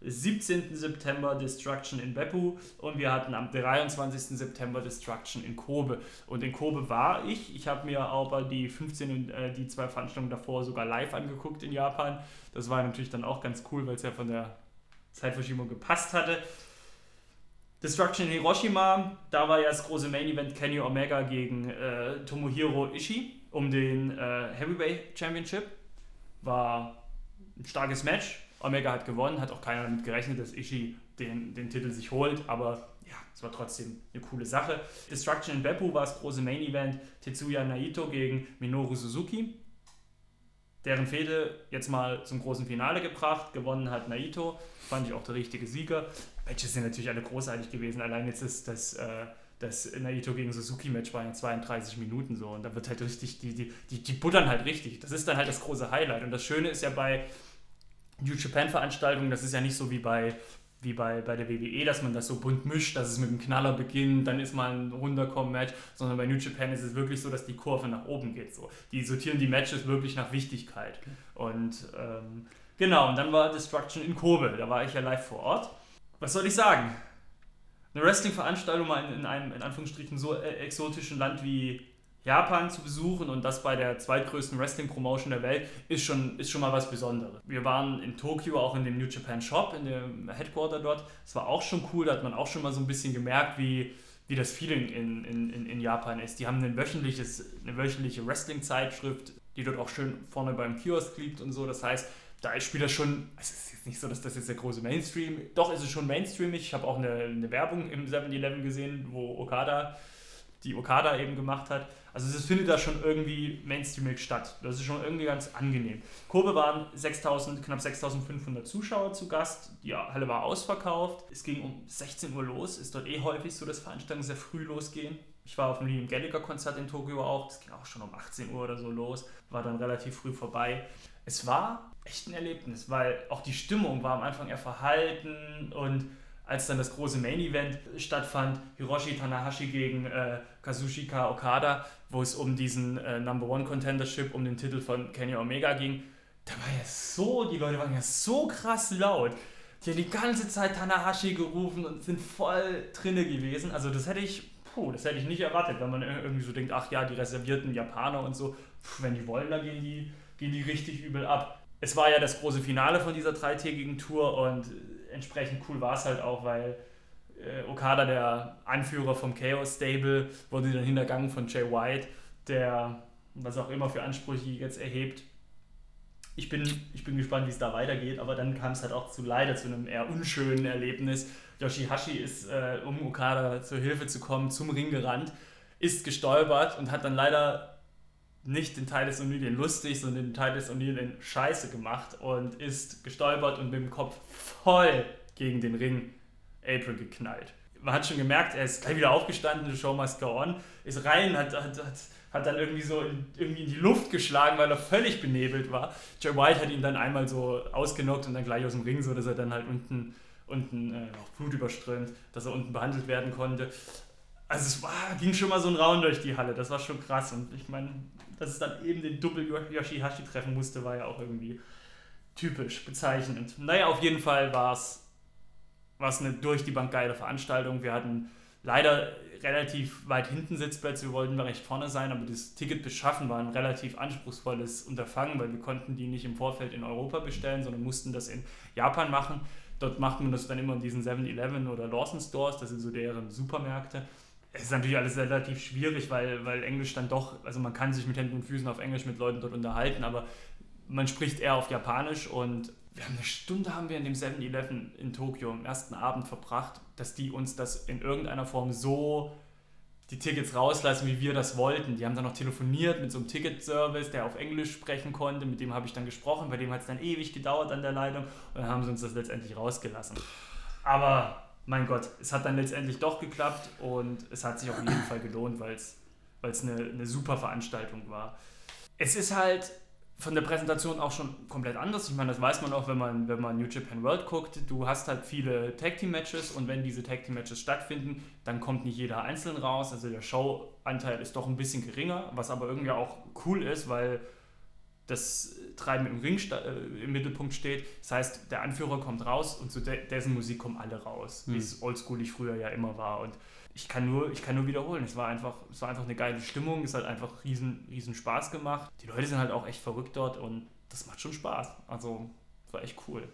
17. September Destruction in Beppu und wir hatten am 23. September Destruction in Kobe. Und in Kobe war ich. Ich habe mir aber die 15 und äh, die zwei Veranstaltungen davor sogar live angeguckt in Japan. Das war natürlich dann auch ganz cool, weil es ja von der Zeitverschiebung gepasst hatte. Destruction in Hiroshima, da war ja das große Main Event Kenny Omega gegen äh, Tomohiro Ishii um den äh, Heavyweight Championship. War ein starkes Match Omega hat gewonnen, hat auch keiner damit gerechnet, dass Ishii den, den Titel sich holt, aber ja, es war trotzdem eine coole Sache. Destruction in Beppu war das große Main Event, Tetsuya Naito gegen Minoru Suzuki. Deren Fehde jetzt mal zum großen Finale gebracht, gewonnen hat Naito, fand ich auch der richtige Sieger. Matches sind natürlich alle großartig gewesen, allein jetzt ist das, äh, das Naito gegen Suzuki-Match war ja 32 Minuten so und da wird halt richtig, die, die, die, die buttern halt richtig. Das ist dann halt das große Highlight und das Schöne ist ja bei New Japan-Veranstaltungen, das ist ja nicht so wie bei, wie bei, bei der WWE, dass man das so bunt mischt, dass es mit einem Knaller beginnt, dann ist mal ein Runterkommen-Match, sondern bei New Japan ist es wirklich so, dass die Kurve nach oben geht. So. Die sortieren die Matches wirklich nach Wichtigkeit. Und ähm, genau, und dann war Destruction in Kobe, da war ich ja live vor Ort. Was soll ich sagen? Eine Wrestling-Veranstaltung mal in, in, einem in Anführungsstrichen so äh, exotischen Land wie Japan zu besuchen und das bei der zweitgrößten Wrestling-Promotion der Welt ist schon, ist schon mal was Besonderes. Wir waren in Tokio auch in dem New Japan Shop, in dem Headquarter dort. Das war auch schon cool, da hat man auch schon mal so ein bisschen gemerkt, wie, wie das Feeling in, in, in Japan ist. Die haben ein wöchentliches, eine wöchentliche Wrestling-Zeitschrift, die dort auch schön vorne beim Kiosk liegt und so. Das heißt, da spielt das schon, es ist jetzt nicht so, dass das jetzt der große Mainstream, doch ist es schon mainstreamig. Ich habe auch eine, eine Werbung im 7-Eleven gesehen, wo Okada, die Okada eben gemacht hat also es findet da schon irgendwie mainstreamig statt. Das ist schon irgendwie ganz angenehm. Kobe waren 6000, knapp 6500 Zuschauer zu Gast. Die Halle war ausverkauft. Es ging um 16 Uhr los. Ist dort eh häufig so, dass Veranstaltungen sehr früh losgehen. Ich war auf dem Liam Gallagher Konzert in Tokio auch. Das ging auch schon um 18 Uhr oder so los. War dann relativ früh vorbei. Es war echt ein Erlebnis, weil auch die Stimmung war am Anfang eher verhalten und als dann das große Main Event stattfand, Hiroshi Tanahashi gegen äh, Kazushika Okada, wo es um diesen äh, Number One Contendership, um den Titel von Kenny Omega ging, da war ja so, die Leute waren ja so krass laut. Die haben die ganze Zeit Tanahashi gerufen und sind voll drinne gewesen. Also das hätte ich, puh, das hätte ich nicht erwartet, wenn man irgendwie so denkt, ach ja, die reservierten Japaner und so, puh, wenn die wollen, dann gehen die, gehen die richtig übel ab. Es war ja das große Finale von dieser dreitägigen Tour und entsprechend cool war es halt auch, weil äh, Okada, der Anführer vom Chaos Stable, wurde dann hintergangen von Jay White, der was auch immer für Ansprüche jetzt erhebt. Ich bin, ich bin gespannt, wie es da weitergeht, aber dann kam es halt auch zu leider zu einem eher unschönen Erlebnis. Yoshihashi ist, äh, um Okada zur Hilfe zu kommen, zum Ring gerannt, ist gestolpert und hat dann leider nicht den Titus O'Neill lustig, sondern den Titus O'Neill in Scheiße gemacht und ist gestolpert und mit dem Kopf voll gegen den Ring April geknallt. Man hat schon gemerkt, er ist gleich wieder aufgestanden, the show must go on, ist rein, hat, hat, hat, hat dann irgendwie so in, irgendwie in die Luft geschlagen, weil er völlig benebelt war. Jay White hat ihn dann einmal so ausgenockt und dann gleich aus dem Ring, so dass er dann halt unten, unten äh, auch Blut überströmt, dass er unten behandelt werden konnte. Also es war, ging schon mal so ein Raun durch die Halle, das war schon krass. Und ich meine, dass es dann eben den Double Yoshihashi treffen musste, war ja auch irgendwie typisch, bezeichnend. Naja, auf jeden Fall war es eine durch die Bank geile Veranstaltung. Wir hatten leider relativ weit hinten Sitzplätze, wir wollten recht vorne sein, aber das Ticket beschaffen war ein relativ anspruchsvolles Unterfangen, weil wir konnten die nicht im Vorfeld in Europa bestellen, sondern mussten das in Japan machen. Dort macht man das dann immer in diesen 7-Eleven oder Lawson Stores, das sind so deren Supermärkte. Es ist natürlich alles relativ schwierig, weil, weil Englisch dann doch, also man kann sich mit Händen und Füßen auf Englisch mit Leuten dort unterhalten, aber man spricht eher auf Japanisch und wir haben eine Stunde haben wir in dem 7-Eleven in Tokio am ersten Abend verbracht, dass die uns das in irgendeiner Form so die Tickets rauslassen, wie wir das wollten. Die haben dann noch telefoniert mit so einem Ticketservice, der auf Englisch sprechen konnte. Mit dem habe ich dann gesprochen. Bei dem hat es dann ewig gedauert an der Leitung. Und dann haben sie uns das letztendlich rausgelassen. Aber mein Gott, es hat dann letztendlich doch geklappt und es hat sich auf jeden Fall gelohnt, weil es eine, eine super Veranstaltung war. Es ist halt von der Präsentation auch schon komplett anders. Ich meine, das weiß man auch, wenn man, wenn man New Japan World guckt. Du hast halt viele Tag Team Matches und wenn diese Tag Team Matches stattfinden, dann kommt nicht jeder einzeln raus. Also der Show-Anteil ist doch ein bisschen geringer, was aber irgendwie auch cool ist, weil das Treiben im Ring äh, im Mittelpunkt steht. Das heißt, der Anführer kommt raus und zu de dessen Musik kommen alle raus, hm. wie es oldschoolig früher ja immer war. Und ich kann nur, ich kann nur wiederholen. Es war einfach, es war einfach eine geile Stimmung, es hat einfach riesen, riesen Spaß gemacht. Die Leute sind halt auch echt verrückt dort und das macht schon Spaß. Also, es war echt cool.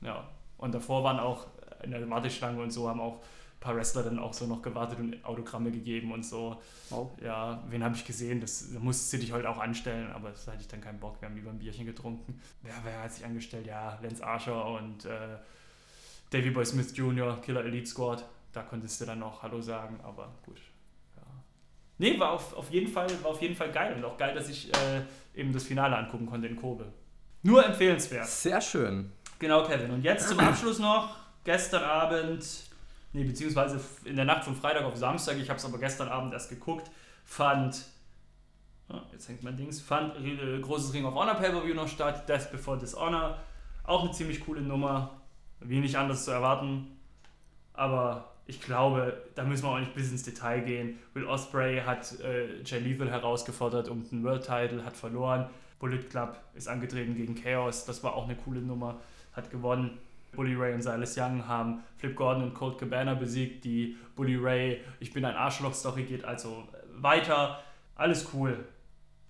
Ja. Und davor waren auch in der Warteschlange und so haben auch paar Wrestler dann auch so noch gewartet und Autogramme gegeben und so. Oh. Ja, wen habe ich gesehen? Das, da musste dich heute auch anstellen, aber das hatte ich dann keinen Bock. Wir haben lieber ein Bierchen getrunken. Wer, wer hat sich angestellt? Ja, Lance Archer und äh, Davy Boy Smith Jr., Killer Elite Squad da konntest du dann noch Hallo sagen, aber gut. Ja. Nee, war auf, auf, jeden Fall, war auf jeden Fall geil und auch geil, dass ich äh, eben das Finale angucken konnte in Kobe. Nur empfehlenswert. Sehr schön. Genau, Kevin. Und jetzt zum Abschluss noch, gestern Abend, nee, beziehungsweise in der Nacht von Freitag auf Samstag, ich habe es aber gestern Abend erst geguckt, fand, oh, jetzt hängt mein Dings, fand äh, großes Ring of Honor Pay-Per-View noch statt, Death Before Dishonor, auch eine ziemlich coole Nummer, wenig anders zu erwarten, aber ich glaube, da müssen wir auch nicht bis ins Detail gehen. Will Osprey hat äh, Jay Lethal herausgefordert um den World Title, hat verloren. Bullet Club ist angetreten gegen Chaos, das war auch eine coole Nummer, hat gewonnen. Bully Ray und Silas Young haben Flip Gordon und Colt Cabana besiegt. Die Bully Ray, ich bin ein Arschloch-Story geht also weiter. Alles cool.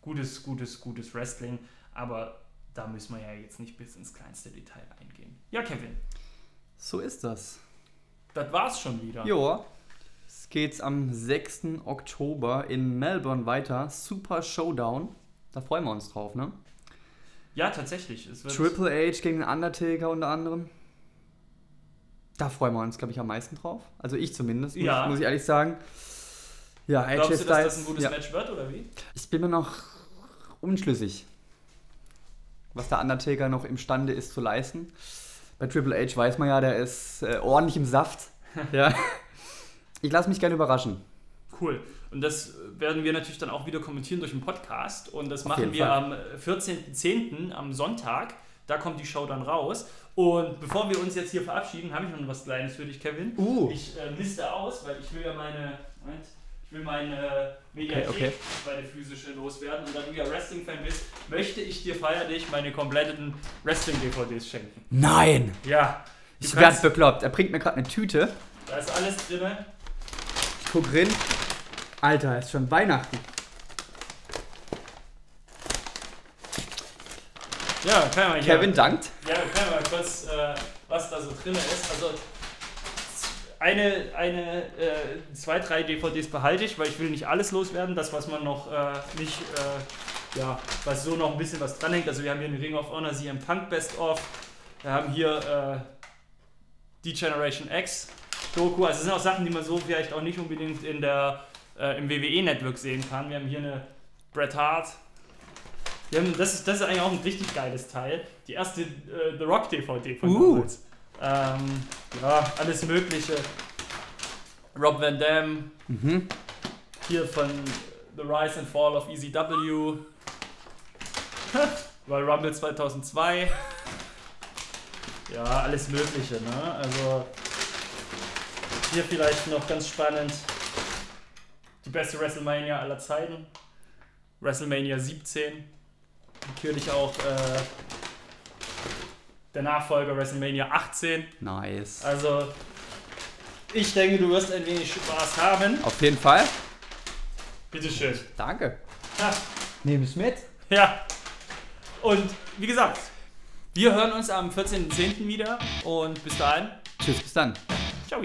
Gutes, gutes, gutes Wrestling. Aber da müssen wir ja jetzt nicht bis ins kleinste Detail eingehen. Ja, Kevin. So ist das. Das war's schon wieder. Jo. Es geht's am 6. Oktober in Melbourne weiter. Super Showdown. Da freuen wir uns drauf, ne? Ja, tatsächlich. Triple H gegen den Undertaker unter anderem. Da freuen wir uns, glaube ich, am meisten drauf. Also ich zumindest, muss, ja. muss ich ehrlich sagen. Ja, Glaubst AJ du, dass das ein gutes ja. Match wird, oder wie? Ich bin mir noch unschlüssig, was der Undertaker noch imstande ist zu leisten. Bei Triple H weiß man ja, der ist äh, ordentlich im Saft. [LAUGHS] ja. Ich lasse mich gerne überraschen. Cool. Und das werden wir natürlich dann auch wieder kommentieren durch den Podcast. Und das Auf machen wir Fall. am 14.10. am Sonntag. Da kommt die Show dann raus. Und bevor wir uns jetzt hier verabschieden, habe ich noch was Kleines für dich, Kevin. Uh. Ich äh, liste aus, weil ich will ja meine. Moment, ich will meine Mediathek, okay, okay. meine physische loswerden. Und da du ja Wrestling-Fan bist, möchte ich dir feierlich meine kompletten Wrestling-DVDs schenken. Nein! Ja. Ich werde bekloppt. Er bringt mir gerade eine Tüte. Da ist alles drin. Ich guck rein. Alter, ist schon Weihnachten. Ja, kann man Kevin dankt. Ja, kann mal kurz, äh, was da so drin ist. Also eine, eine äh, zwei, drei DVDs behalte ich, weil ich will nicht alles loswerden. Das, was man noch äh, nicht, äh, ja, was so noch ein bisschen was dranhängt. Also wir haben hier eine Ring of Honor CM Punk Best of. Wir haben hier äh, die Generation X Doku. Also es sind auch Sachen, die man so vielleicht auch nicht unbedingt in der, äh, im WWE-Network sehen kann. Wir haben hier eine Bret Hart. Haben, das, ist, das ist eigentlich auch ein richtig geiles Teil. Die erste äh, The Rock DVD von uh. damals. Ähm, ja, alles Mögliche. Rob Van Dam. Mhm. Hier von The Rise and Fall of ECW. [LAUGHS] Royal Rumble 2002. Ja, alles Mögliche, ne? Also hier vielleicht noch ganz spannend. Die beste WrestleMania aller Zeiten. WrestleMania 17. Natürlich auch äh, der Nachfolger WrestleMania 18. Nice. Also, ich denke, du wirst ein wenig Spaß haben. Auf jeden Fall. Bitteschön. Danke. Ja. Nehme es mit. Ja. Und wie gesagt, wir hören uns am 14.10. wieder und bis dahin. Tschüss, bis dann. Ciao.